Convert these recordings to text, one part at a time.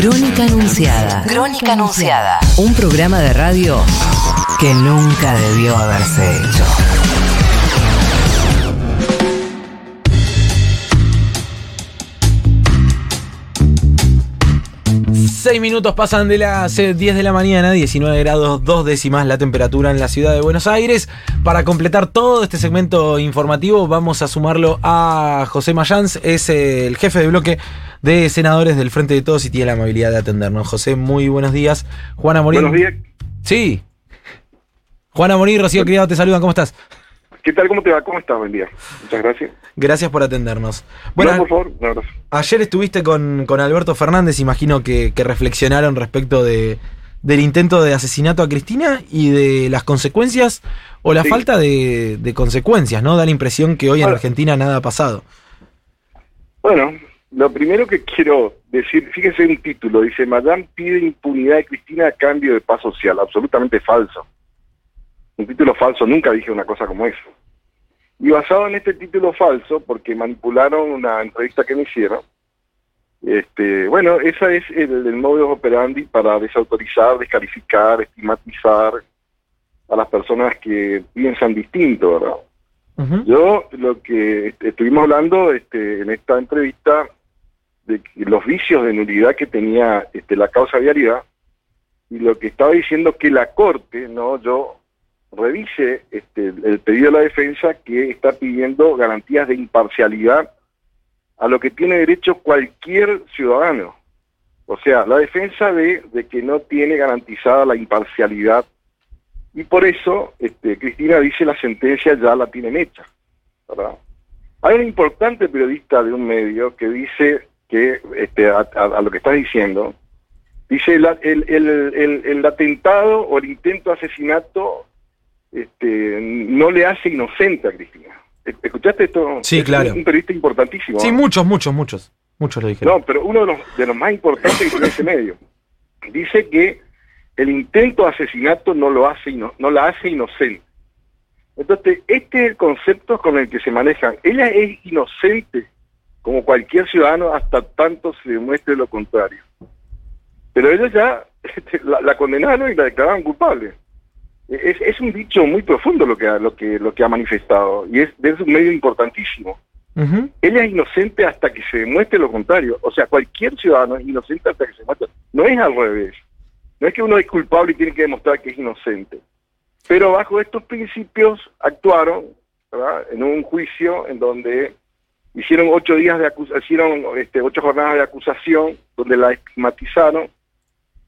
Crónica Anunciada. Crónica Anunciada. Un programa de radio que nunca debió haberse hecho. Seis minutos pasan de las 10 de la mañana, 19 grados dos décimas la temperatura en la ciudad de Buenos Aires. Para completar todo este segmento informativo vamos a sumarlo a José Mayans, es el jefe de bloque de senadores del Frente de Todos y tiene la amabilidad de atendernos. José, muy buenos días. Juana Morín. Buenos días. Sí. Juana Morín, Rocío Criado, te saludan, ¿cómo estás? ¿Qué tal? ¿Cómo te va? ¿Cómo estás? Buen día. Muchas gracias. Gracias por atendernos. Bueno, no, por favor, un abrazo. Ayer estuviste con, con Alberto Fernández, imagino que, que reflexionaron respecto de, del intento de asesinato a Cristina y de las consecuencias o la Sí. falta de, de consecuencias, ¿no? Da la impresión que hoy en Ahora- Argentina nada ha pasado. Bueno, lo primero que quiero decir, fíjese un título, dice, Madame pide impunidad de Cristina a cambio de paz social. Absolutamente falso. Un título falso, nunca dije una cosa como eso. Y basado en este título falso, porque manipularon una entrevista que me hicieron, este, bueno, esa es el, el modus operandi para desautorizar, descalificar, estigmatizar a las personas que piensan distinto, ¿verdad? Yo lo que est- estuvimos hablando este, en esta entrevista de los vicios de nulidad que tenía este, la causa vialidad y lo que estaba diciendo que la corte, no, yo revise este, el pedido de la defensa que está pidiendo garantías de imparcialidad a lo que tiene derecho cualquier ciudadano. O sea, la defensa ve de que no tiene garantizada la imparcialidad y por eso este, Cristina dice la sentencia ya la tienen hecha. ¿verdad? Hay un importante periodista de un medio que dice que, este, a, a- a lo que estás diciendo, dice el, el, el, el atentado o el intento de asesinato este, no le hace inocente a Cristina. ¿E- ¿Escuchaste esto? Sí, Es claro. Un, un periodista importantísimo. Sí, ¿no? muchos, muchos, muchos. Muchos lo dijeron. No, pero uno de los, de los más importantes que tiene ese medio. Dice que el intento de asesinato no lo hace ino- no la hace inocente. Entonces, este es el concepto con el que se manejan. Ella es inocente, como cualquier ciudadano, hasta tanto se demuestre lo contrario. Pero ellos ya este, la, la condenaron y la declararon culpable. Es, es un dicho muy profundo lo que ha, lo que lo que ha manifestado y es, es un medio importantísimo Ujú. ella es inocente hasta que se demuestre lo contrario. O sea, cualquier ciudadano es inocente hasta que se demuestre. No es al revés. No es que uno es culpable y tiene que demostrar que es inocente. Pero bajo estos principios actuaron ¿verdad? en un juicio en donde hicieron ocho días de acusación, hicieron este, ocho jornadas de acusación, donde la estigmatizaron.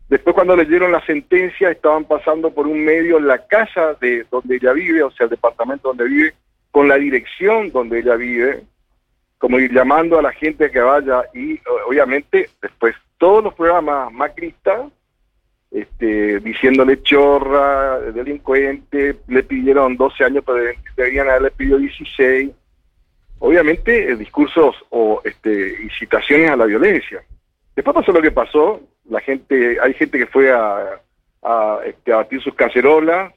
Después cuando leyeron la sentencia estaban pasando por un medio en la casa de donde ella vive, o sea, el departamento donde vive, con la dirección donde ella vive, como ir llamando a la gente que vaya y obviamente después todos los programas macristas este, diciéndole chorra, delincuente, le pidieron 12 años, pero debían haberle pedido 16. Obviamente, eh, discursos o este, incitaciones a la violencia. Después pasó lo que pasó, la gente, hay gente que fue a, este, a batir sus cacerolas,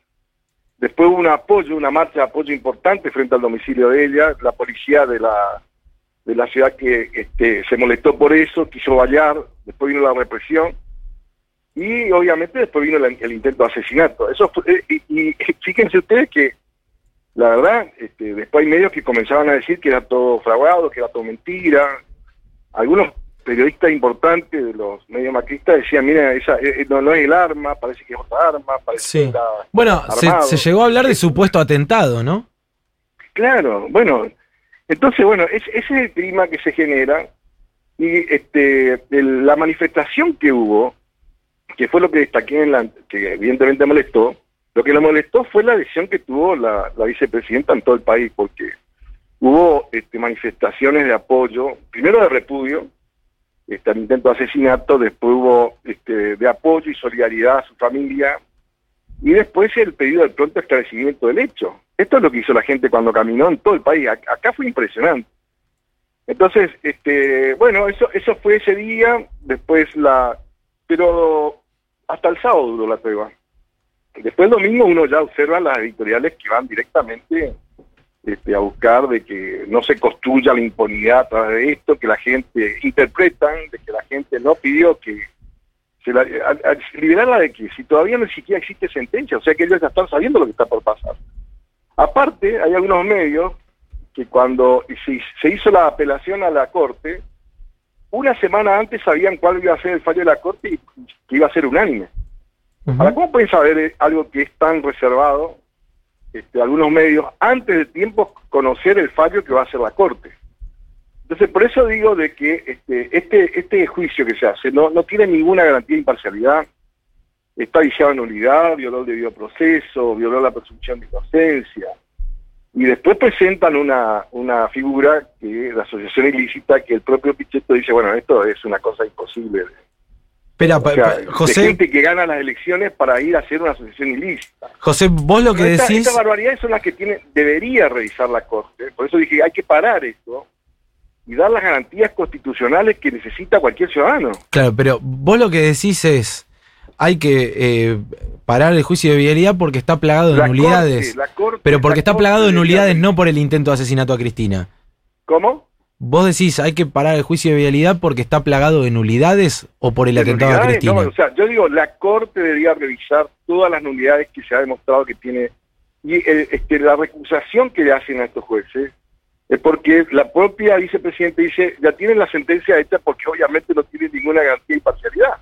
después hubo un apoyo, una marcha de apoyo importante frente al domicilio de ella, la policía de la de la ciudad que este, se molestó por eso, quiso vallar, después vino la represión y obviamente después vino el, el intento de asesinato. Eso fue- eh, y, y fíjense ustedes que la verdad, este, después hay medios que comenzaban a decir que era todo fraguado, que era todo mentira. Algunos periodistas importantes de los medios macristas decían, mira, esa eh, eh, no, no es el arma, parece que es otra arma, parece Sí. que está Bueno, se, armado". se llegó a hablar de supuesto atentado, ¿no? Claro, bueno, entonces, bueno, es- ese es el clima que se genera y este el- la manifestación que hubo, que fue lo que destaqué en la, que evidentemente molestó, lo que le molestó fue la decisión que tuvo la, vicepresidenta en todo el país, porque hubo este, manifestaciones de apoyo, primero de repudio, este, al intento de asesinato, después hubo este, de apoyo y solidaridad a su familia, y después el pedido del pronto esclarecimiento del hecho. Esto es lo que hizo la gente cuando caminó en todo el país. Ac- Acá fue impresionante. Entonces, este, bueno, eso, eso fue ese día, después la, pero hasta el sábado duró la prueba. Después el domingo uno ya observa las editoriales que van directamente este, a buscar de que no se construya la impunidad a través de esto, que la gente interpretan, de que la gente no pidió que liberarla de qué? Si todavía no siquiera existe sentencia, o sea que ellos ya están sabiendo lo que está por pasar. Aparte, hay algunos medios que cuando se, hizo la apelación a la Corte, una semana antes sabían cuál iba a ser el fallo de la Corte y que iba a ser unánime. Ahora, ¿cómo pueden saber eh, algo que es tan reservado, este, algunos medios, antes de tiempo conocer el fallo que va a hacer la Corte? Entonces, por eso digo de que este, este, este juicio que se hace no, no tiene ninguna garantía de imparcialidad, está viciado en nulidad, violó el debido proceso, violó la presunción de inocencia. Y después presentan una, una figura que la asociación ilícita, que el propio Pichetto dice, bueno, esto es una cosa imposible. Espera, José. gente que gana las elecciones para ir a hacer una asociación ilícita. José, vos lo que decís. Estas barbaridades son las que tiene, debería revisar la Corte. Por eso dije, hay que parar esto y dar las garantías constitucionales que necesita cualquier ciudadano. Claro, pero vos lo que decís es, hay que eh, parar el juicio de vialidad porque está plagado de nulidades. pero porque está plagado de nulidades, no por el intento de asesinato a Cristina. ¿Cómo? Vos decís, hay que parar el juicio de vialidad porque está plagado de nulidades o por el atentado a Cristina. o sea, yo digo, la Corte debería revisar todas las nulidades que se ha demostrado que tiene y eh, este, la recusación que le hacen a estos jueces es porque la propia vicepresidenta dice, ya tienen la sentencia hecha porque obviamente no tiene ninguna garantía de imparcialidad.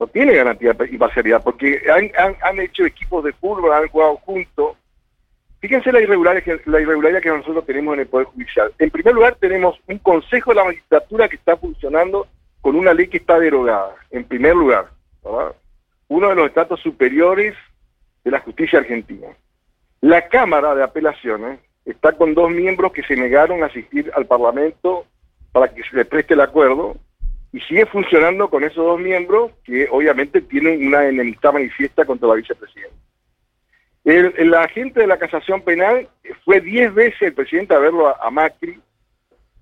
No tiene garantía de imparcialidad porque han, han, hecho equipos de fútbol, han jugado juntos. Fíjense la irregularidad, la irregularidad que nosotros tenemos en el Poder Judicial. En primer lugar, tenemos un Consejo de la Magistratura que está funcionando con una ley que está derogada, en primer lugar. Uno de los estatus superiores de la justicia argentina. La Cámara de Apelaciones está con dos miembros que se negaron a asistir al Parlamento para que se le preste el acuerdo y sigue funcionando con esos dos miembros que obviamente tienen una enemistad manifiesta contra la vicepresidenta. El, agente de la casación penal fue diez veces el presidente a verlo a, Macri.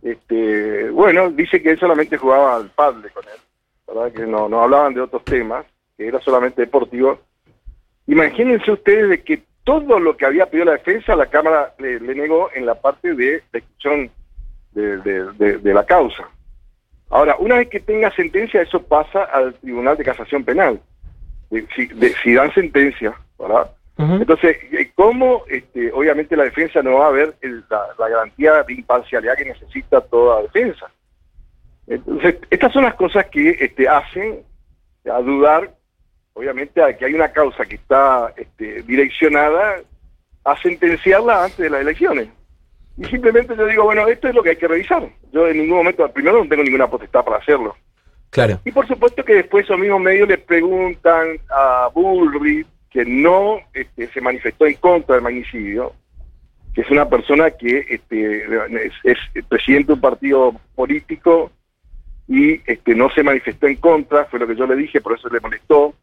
Este, bueno, dice que él solamente jugaba al padre con él, ¿verdad? que no, no hablaban de otros temas, que era solamente deportivo. Imagínense ustedes de que todo lo que había pedido la defensa, la Cámara le, negó en la parte de discusión de, la causa. Ahora, una vez que tenga sentencia, eso pasa al Tribunal de Casación Penal. Si, dan sentencia, ¿verdad? Entonces, eh, ¿cómo, este, obviamente, la defensa no va a ver la, garantía de imparcialidad que necesita toda defensa? Entonces, estas son las cosas que este, hacen a dudar obviamente que hay una causa que está este, direccionada a sentenciarla antes de las elecciones. Y simplemente yo digo, bueno, esto es lo que hay que revisar. Yo en ningún momento, primero no tengo ninguna potestad para hacerlo. Claro. Y por supuesto que después esos mismos medios le preguntan a Bullrich, que no este, se manifestó en contra del magnicidio, que es una persona que este, es, presidente de un partido político y este, no se manifestó en contra, fue lo que yo le dije, por eso le molestó.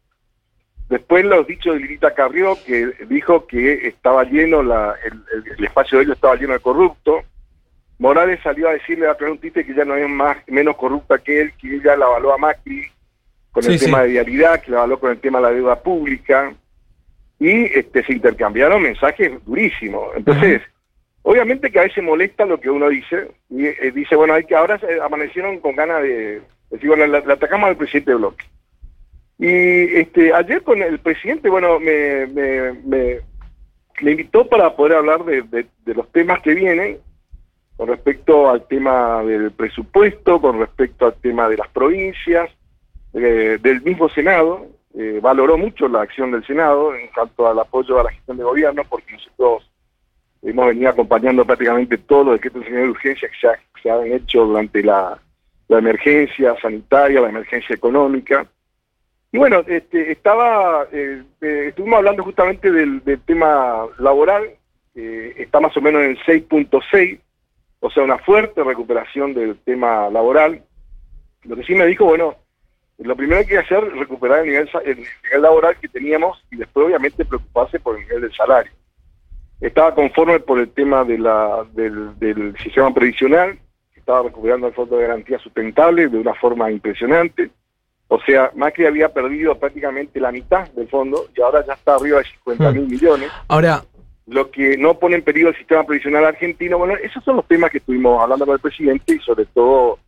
Después los dichos de Lilita Carrió, que dijo que estaba lleno, la, el, espacio de ellos estaba lleno de corrupto. Morales salió a decirle a Preguntite que ya no es más menos corrupta que él, que ella la avaló a Macri con el tema de vialidad, que la avaló con el tema de la deuda pública. Y este, se intercambiaron mensajes durísimos. Entonces, obviamente que a veces molesta lo que uno dice. Y eh, dice, bueno, hay que ahora se amanecieron con ganas de decir, bueno, le, atacamos al presidente de bloque. Y este, ayer con el presidente, bueno, me, me, invitó para poder hablar de, los temas que vienen con respecto al tema del presupuesto, con respecto al tema de las provincias, eh, del mismo Senado. Eh, valoró mucho la acción del Senado en cuanto al apoyo a la gestión de gobierno, porque nosotros hemos venido acompañando prácticamente todos los decretos de urgencia que se, se han hecho durante la, la emergencia sanitaria, la emergencia económica. Y bueno, este, estaba, eh, eh, estuvimos hablando justamente del, tema laboral, está más o menos en 6.6, o sea, una fuerte recuperación del tema laboral. Lo que sí me dijo, bueno, lo primero que hay que hacer es recuperar el nivel, el nivel laboral que teníamos y después obviamente preocuparse por el nivel del salario. Estaba conforme por el tema de la, del, del sistema previsional, estaba recuperando el fondo de garantía sustentable de una forma impresionante o sea, Macri había perdido prácticamente la mitad del fondo y ahora ya está arriba de 50 mil hmm. millones. Ahora, lo que no pone en peligro el sistema previsional argentino, bueno, esos son los temas que estuvimos hablando con el presidente y sobre todo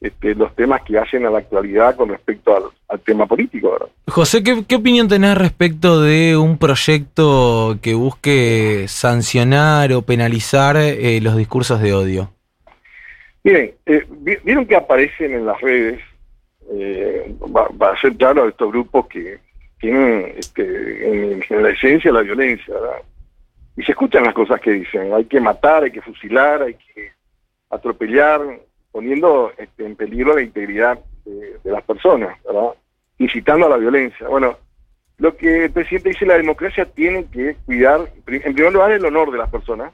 este, los temas que hacen a la actualidad con respecto al, tema político. ¿verdad? José, ¿qué, opinión tenés respecto de un proyecto que busque sancionar o penalizar eh, los discursos de odio? Miren, eh, vieron que aparecen en las redes, eh, va, a ser claro, estos grupos que tienen este, en, la esencia la violencia, ¿verdad? Y se escuchan las cosas que dicen, hay que matar, hay que fusilar, hay que atropellar, poniendo este, en peligro la integridad de, las personas, ¿verdad? incitando a la violencia. Bueno, lo que el presidente dice, la democracia tiene que cuidar, en primer lugar, el honor de las personas,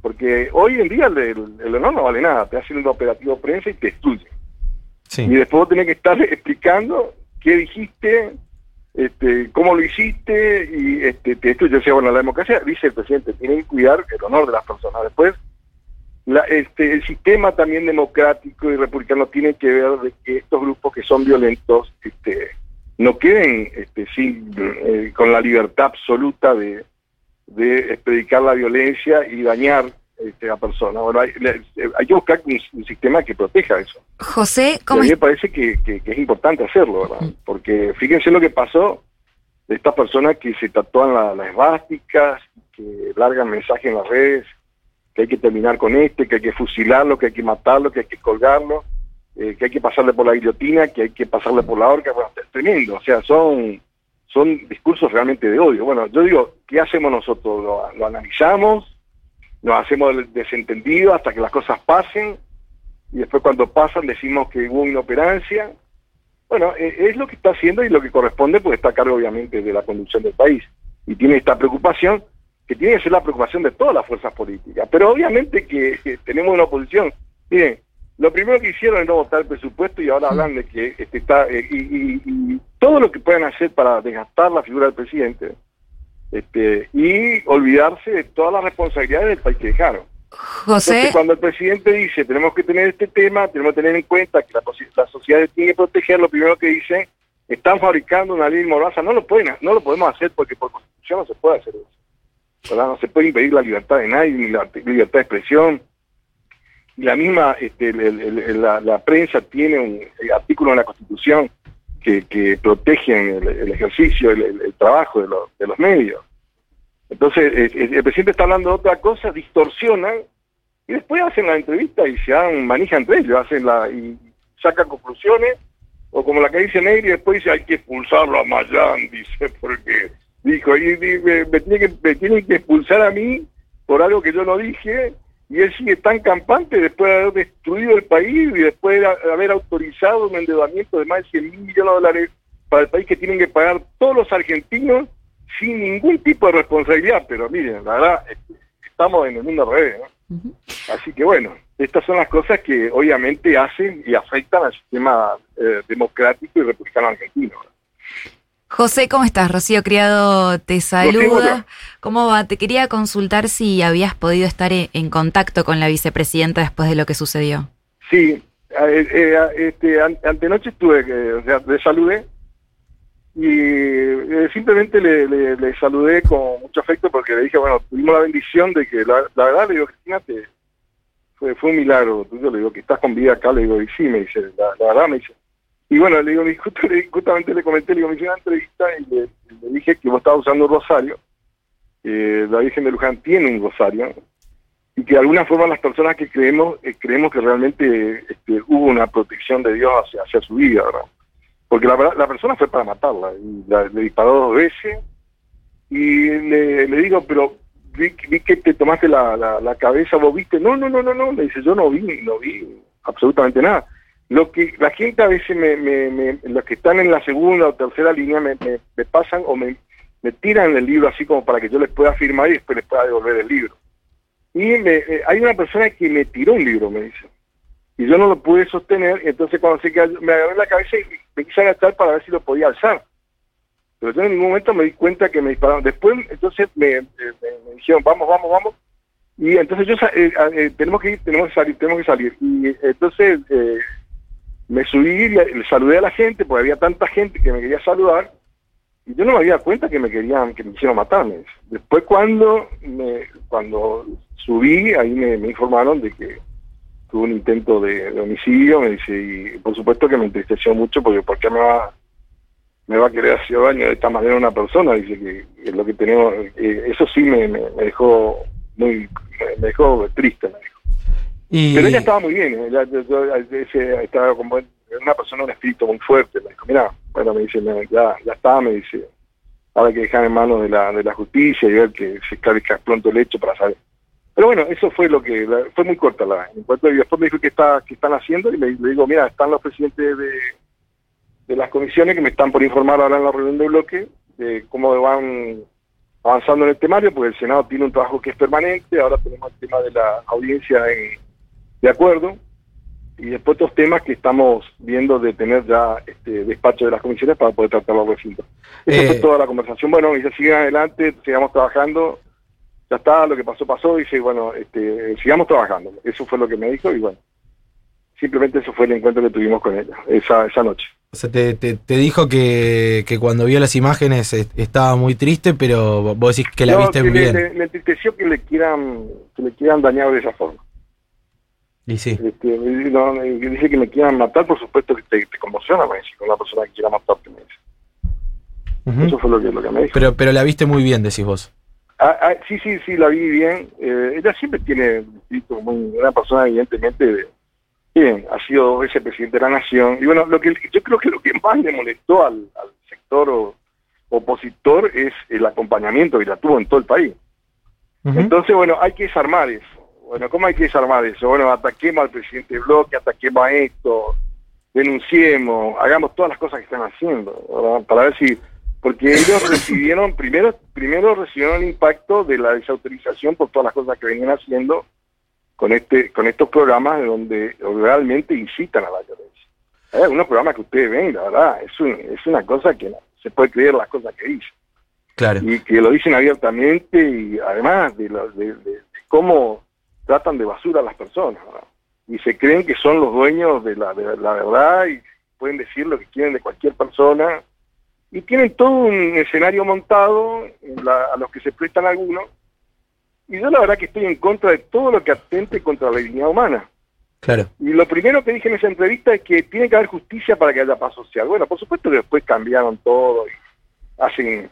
porque hoy en día el, honor no vale nada, te hacen un operativo prensa y te destruye. Y después vos tenés que estar explicando qué dijiste, este, cómo lo hiciste y este, te destruye. O sea, bueno, la democracia, dice el presidente, tiene que cuidar el honor de las personas. Después este, el sistema también democrático y republicano tiene que ver de que estos grupos que son violentos este, no queden este, sin, eh, con la libertad absoluta de, de predicar la violencia y dañar este, a personas. Bueno, hay, que buscar un, sistema que proteja eso. José, ¿cómo a mí me parece que, que, es importante hacerlo, ¿verdad? Mm. Porque fíjense lo que pasó de estas personas que se tatúan las esvásticas, que largan mensajes en las redes, que hay que terminar con este, que hay que fusilarlo, que hay que matarlo, que hay que colgarlo, eh, que hay que pasarle por la guillotina, que hay que pasarle por la horca, bueno, es tremendo, o sea, son, son discursos realmente de odio. Bueno, yo digo, ¿qué hacemos nosotros? Lo, analizamos, nos hacemos desentendido hasta que las cosas pasen, y después cuando pasan decimos que hubo inoperancia. Bueno, e, es lo que está haciendo y lo que corresponde, pues está a cargo obviamente de la conducción del país. Y tiene esta preocupación, que tiene que ser la preocupación de todas las fuerzas políticas. Pero obviamente que, tenemos una oposición. Miren, lo primero que hicieron es no votar el presupuesto y ahora hablan de que este, está eh, y, todo lo que puedan hacer para desgastar la figura del presidente este, y olvidarse de todas las responsabilidades del país que dejaron. José. cuando el presidente dice tenemos que tener este tema, tenemos que tener en cuenta que la, la sociedad tiene que proteger, lo primero que dice están fabricando una ley mordaza, no lo pueden, no lo podemos hacer porque por constitución no se puede hacer eso. No se puede impedir la libertad de nadie, ni la libertad de expresión. La misma, este, la, prensa tiene un eh, artículo en la Constitución que, que protege el, ejercicio, el, trabajo de, los medios. Entonces, eh, eh, el, presidente está hablando de otra cosa, distorsionan, y después hacen la entrevista y se dan manija entre ellos, hacen la, y sacan conclusiones, o como la que dice Negri, después dice hay que expulsarlo a Mayán, dice, porque dijo, y, me, me, tienen que, expulsar a mí por algo que yo no dije, y él sigue tan campante después de haber destruido el país y después de haber autorizado un endeudamiento de más de 100 mil millones de dólares para el país que tienen que pagar todos los argentinos sin ningún tipo de responsabilidad. Pero miren, la verdad, estamos en el mundo al revés. Así que bueno, estas son las cosas que obviamente hacen y afectan al sistema eh, democrático y republicano argentino. José, ¿cómo estás? Rocío Criado te saluda. ¿Cómo va? Te quería consultar si habías podido estar en contacto con la vicepresidenta después de lo que sucedió. Sí, eh, eh, este, antenoche estuve, eh, o sea, le saludé y simplemente le, saludé con mucho afecto porque le dije, bueno, tuvimos la bendición de que, la, verdad, le digo, Cristina, te, fue, fue un milagro yo le digo que estás con vida acá, le digo, y sí, me dice, la, la verdad me dice, y bueno, le digo, justamente le comenté, le digo, me hice una entrevista y le, dije que vos estabas usando un rosario. la Virgen de Luján tiene un rosario. Y que de alguna forma las personas que creemos, eh, creemos que realmente este, hubo una protección de Dios hacia, hacia su vida, ¿verdad? Porque la, la persona fue para matarla. Y le disparó dos veces. Y le, digo, pero vi, que te tomaste la, la, cabeza, vos viste. No, no, no, no, no. Le dice, yo no vi, no vi absolutamente nada. Lo que la gente a veces, me, me, los que están en la segunda o tercera línea, me, me, pasan o me, me tiran el libro así como para que yo les pueda firmar y después les pueda devolver el libro. Y eh, hay una persona que me tiró un libro, me dice. Y yo no lo pude sostener, entonces cuando se me agarré la cabeza y me quise agachar para ver si lo podía alzar. Pero yo en ningún momento me di cuenta que me dispararon. Después, entonces me, eh, dijeron, vamos, vamos, vamos. Y entonces yo, eh, tenemos que ir, tenemos que salir, tenemos que salir. Y entonces me subí, le, le, saludé a la gente, porque había tanta gente que me quería saludar, y yo no me había dado cuenta que me querían, que me hicieron matarme. Después cuando me, cuando subí, ahí me, informaron de que tuvo un intento de, homicidio, me dice, y por supuesto que me entristeció mucho porque ¿por qué me va, me va a querer hacer daño de esta manera una persona? Dice que, es lo que tenemos, eso sí me, me, dejó muy, me, dejó triste, Pero ella estaba muy bien, ella, estaba como una persona, un espíritu muy fuerte, me dijo, mira, bueno, me dice, ya, ya está, me dice, ahora hay que dejar en manos de la, de la justicia y ver que se esclarezca pronto el hecho para saber pero bueno, eso fue lo que, fue muy corta la, en cuanto y después me dijo que está, que están haciendo y le, digo, mira, están los presidentes de, de las comisiones que me están por informar ahora en la reunión de bloque de cómo van avanzando en el temario, porque el Senado tiene un trabajo que es permanente, ahora tenemos el tema de la audiencia de acuerdo, y después otros temas que estamos viendo de tener ya este despacho de las comisiones para poder tratar los recintos. Esa fue eh, toda la conversación. Bueno, y ya adelante, sigamos trabajando ya está, lo que pasó, pasó, dice, bueno, este, sigamos trabajando. Eso fue lo que me dijo y bueno, simplemente eso fue el encuentro que tuvimos con ella esa, esa noche. O sea, te, te, dijo que, que, cuando vio las imágenes estaba muy triste, pero vos decís que la viste muy bien. Me, entristeció que le quieran que le quieran dañar de esa forma. Y sí. Este, dice que me quieran matar, por supuesto que te, conmociona, me dice, con una persona que quiera matarte, me dice. Eso fue lo que, lo que me dijo. Pero, pero la viste muy bien, decís vos. Ah, ah, sí, sí, sí, la vi bien. Eh, ella siempre tiene muy, una persona evidentemente bien, ha sido vicepresidente de la nación. Y bueno, lo que yo creo que lo que más le molestó al, sector opositor es el acompañamiento que la tuvo en todo el país. Entonces, bueno, hay que desarmar eso. Bueno, ¿cómo hay que desarmar eso? Bueno, ataquemos al presidente de bloque, ataquemos a esto, denunciemos, hagamos todas las cosas que están haciendo, para ver si porque ellos recibieron, primero, primero recibieron el impacto de la desautorización por todas las cosas que venían haciendo con este, con estos programas donde realmente incitan a la violencia. Hay algunos programas que ustedes ven, la verdad, es, es una cosa que no se puede creer las cosas que dicen. Claro. Y que lo dicen abiertamente y además de, de, cómo tratan de basura a las personas. Y se creen que son los dueños de la, de la verdad y pueden decir lo que quieren de cualquier persona y tienen todo un escenario montado a los que se prestan algunos. Y yo la verdad que estoy en contra de todo lo que atente contra la dignidad humana. Claro. Y lo primero que dije en esa entrevista es que tiene que haber justicia para que haya paz social. Bueno, por supuesto que después cambiaron todo y hacen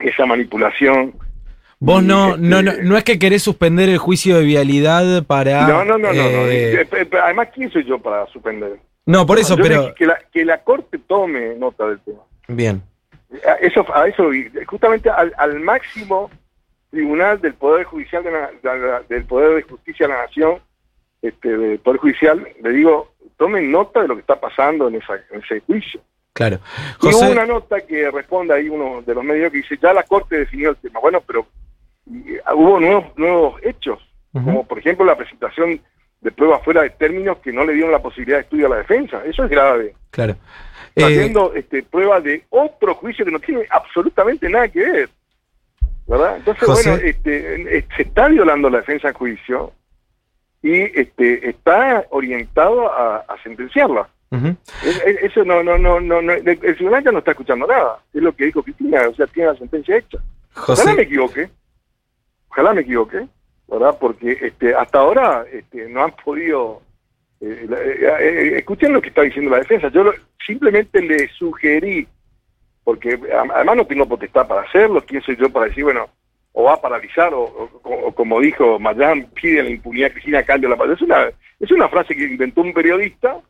esa manipulación. Vos no, no, no, no es que querés suspender el juicio de vialidad para... No, no, no, no, eh, Además, ¿quién soy yo para suspender? No, por eso, pero... Que la, que la Corte tome nota del tema. Bien. A eso, a eso justamente al, al máximo tribunal del Poder Judicial de del Poder de Justicia de la Nación, este, del Poder Judicial, le digo, tomen nota de lo que está pasando en, esa, en ese juicio. Claro. Y hubo una nota que responde ahí uno de los medios que dice, ya la Corte definió el tema. Bueno, pero hubo nuevos, nuevos hechos, como por ejemplo la presentación de pruebas fuera de términos que no le dieron la posibilidad de estudio a la defensa. Eso es grave. Claro haciendo eh, este, prueba de otro juicio que no tiene absolutamente nada que ver. ¿Verdad? Entonces, bueno, este, eh, se está violando la defensa en juicio y este, está orientado a, sentenciarla. Eso no, no, no, no, el tribunal ya no está escuchando nada. Es lo que dijo Cristina, o sea, tiene la sentencia hecha. Ojalá me equivoque, ojalá me equivoque, ¿verdad? Porque este, hasta ahora este, no han podido eh, eh, escuchen lo que está diciendo la defensa. Yo simplemente le sugerí, porque además no tengo potestad para hacerlo, quién soy yo para decir, bueno, o va a paralizar, o, como dijo Mayán, pide la impunidad Cristina cambio la paz. Es una, es una frase que inventó un periodista,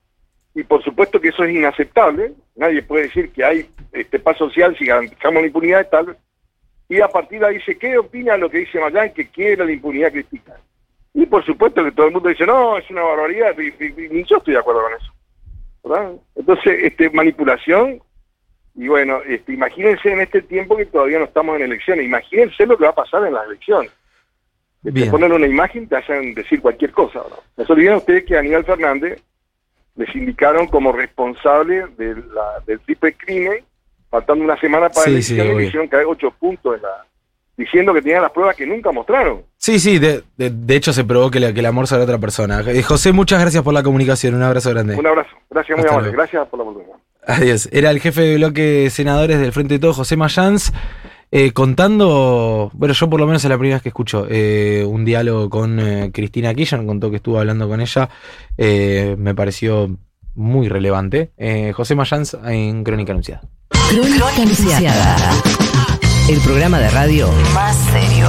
y por supuesto que eso es inaceptable. Nadie puede decir que hay este paz social si garantizamos la impunidad y tal. Y a partir de ahí dice, ¿qué opina lo que dice Mayán que quiere la impunidad Cristina? Y por supuesto que todo el mundo dice, no, es una barbaridad, y, ni yo estoy de acuerdo con eso. ¿verdad? Entonces, este, manipulación, y bueno, este, imagínense en este tiempo que todavía no estamos en elecciones, imagínense lo que va a pasar en las elecciones. Te este, ponen una imagen, te hacen decir cualquier cosa. ¿no? se olviden ustedes que a Aníbal Fernández les indicaron como responsable de la, del triple crimen, faltando una semana para la elección, que hay ocho puntos en la, diciendo que tenían las pruebas que nunca mostraron. Sí, sí, de, de, hecho se probó que, que el amor será otra persona. Eh, José, muchas gracias por la comunicación, un abrazo grande. Un abrazo, gracias muy amable, gracias por la oportunidad. Adiós, era el jefe de bloque senadores del Frente de Todos, José Mayans. eh, contando, bueno, yo por lo menos es la primera vez que escucho eh, un diálogo con eh, Cristina Kirchner, contó que estuvo hablando con ella, eh, me pareció muy relevante. Eh, José Mayans en Crónica Anunciada. Crónica Anunciada. El programa de radio Más serio.